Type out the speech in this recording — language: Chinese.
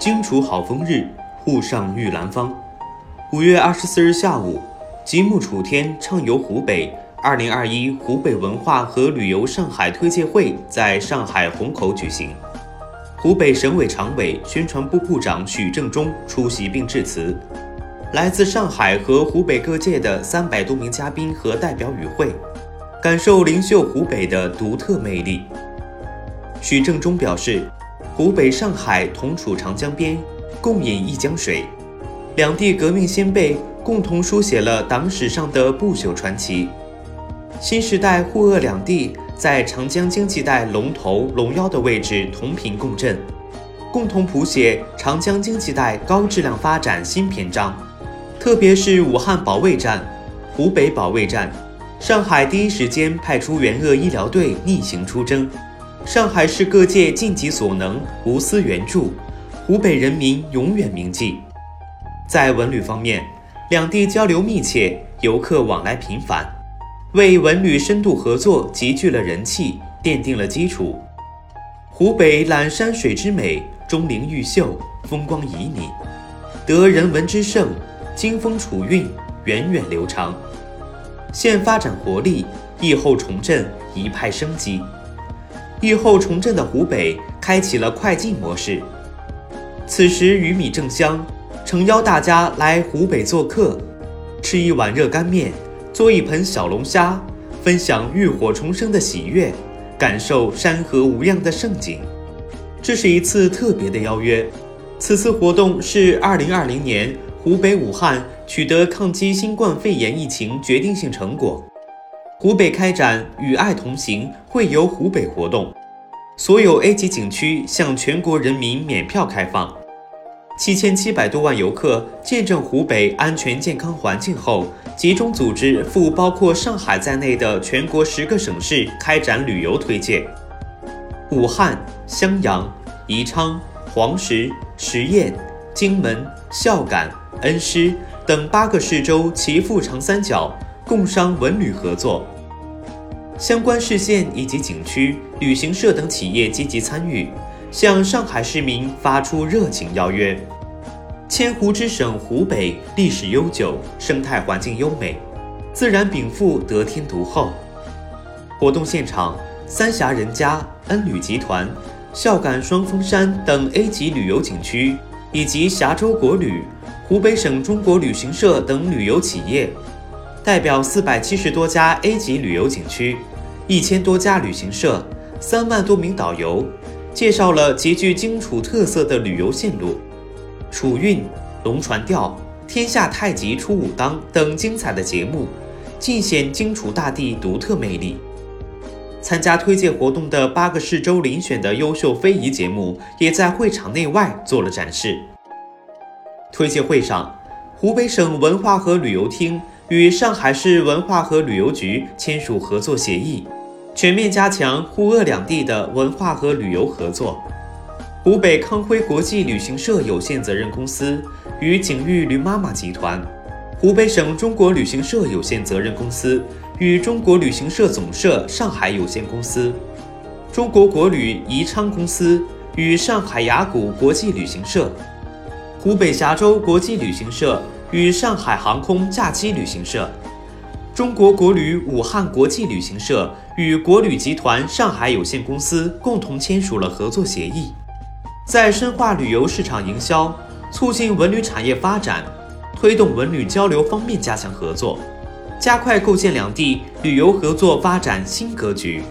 荆楚好风日，沪上玉兰芳。五月二十四日下午，极目楚天，畅游湖北。二零二一湖北文化和旅游上海推介会在上海虹口举行。湖北省委常委、宣传部部长许正中出席并致辞。来自上海和湖北各界的三百多名嘉宾和代表与会，感受灵秀湖北的独特魅力。许正中表示。湖北、上海同处长江边，共饮一江水，两地革命先辈共同书写了党史上的不朽传奇。新时代沪鄂两地在长江经济带龙头、龙腰的位置同频共振，共同谱写长江经济带高质量发展新篇章。特别是武汉保卫战、湖北保卫战，上海第一时间派出援鄂医疗队逆行出征。上海市各界尽己所能，无私援助，湖北人民永远铭记。在文旅方面，两地交流密切，游客往来频繁，为文旅深度合作集聚了人气，奠定了基础。湖北览山水之美，钟灵毓秀，风光旖旎，得人文之盛，经风楚韵，源远流长。现发展活力，疫后重振，一派生机。疫后重振的湖北开启了快进模式。此时鱼米正香，诚邀大家来湖北做客，吃一碗热干面，做一盆小龙虾，分享浴火重生的喜悦，感受山河无恙的盛景。这是一次特别的邀约。此次活动是2020年湖北武汉取得抗击新冠肺炎疫情决定性成果。湖北开展“与爱同行”会游湖北活动，所有 A 级景区向全国人民免票开放。七千七百多万游客见证湖北安全健康环境后，集中组织赴包括上海在内的全国十个省市开展旅游推介。武汉、襄阳、宜昌、黄石、十堰、荆门、孝感、恩施等八个市州齐赴长三角。共商文旅合作，相关市县以及景区、旅行社等企业积极参与，向上海市民发出热情邀约。千湖之省湖北历史悠久，生态环境优美，自然禀赋得天独厚。活动现场，三峡人家、恩旅集团、孝感双峰山等 A 级旅游景区，以及峡州国旅、湖北省中国旅行社等旅游企业。代表四百七十多家 A 级旅游景区，一千多家旅行社，三万多名导游，介绍了极具荆楚特色的旅游线路，楚韵、龙船调、天下太极出武当等精彩的节目，尽显荆楚大地独特魅力。参加推介活动的八个市州遴选的优秀非遗节目，也在会场内外做了展示。推介会上，湖北省文化和旅游厅。与上海市文化和旅游局签署合作协议，全面加强沪鄂两地的文化和旅游合作。湖北康辉国际旅行社有限责任公司与景域驴妈妈集团，湖北省中国旅行社有限责任公司与中国旅行社总社上海有限公司，中国国旅宜昌公司与上海雅谷国际旅行社，湖北峡州国际旅行社。与上海航空假期旅行社、中国国旅武汉国际旅行社与国旅集团上海有限公司共同签署了合作协议，在深化旅游市场营销、促进文旅产业发展、推动文旅交流方面加强合作，加快构建两地旅游合作发展新格局。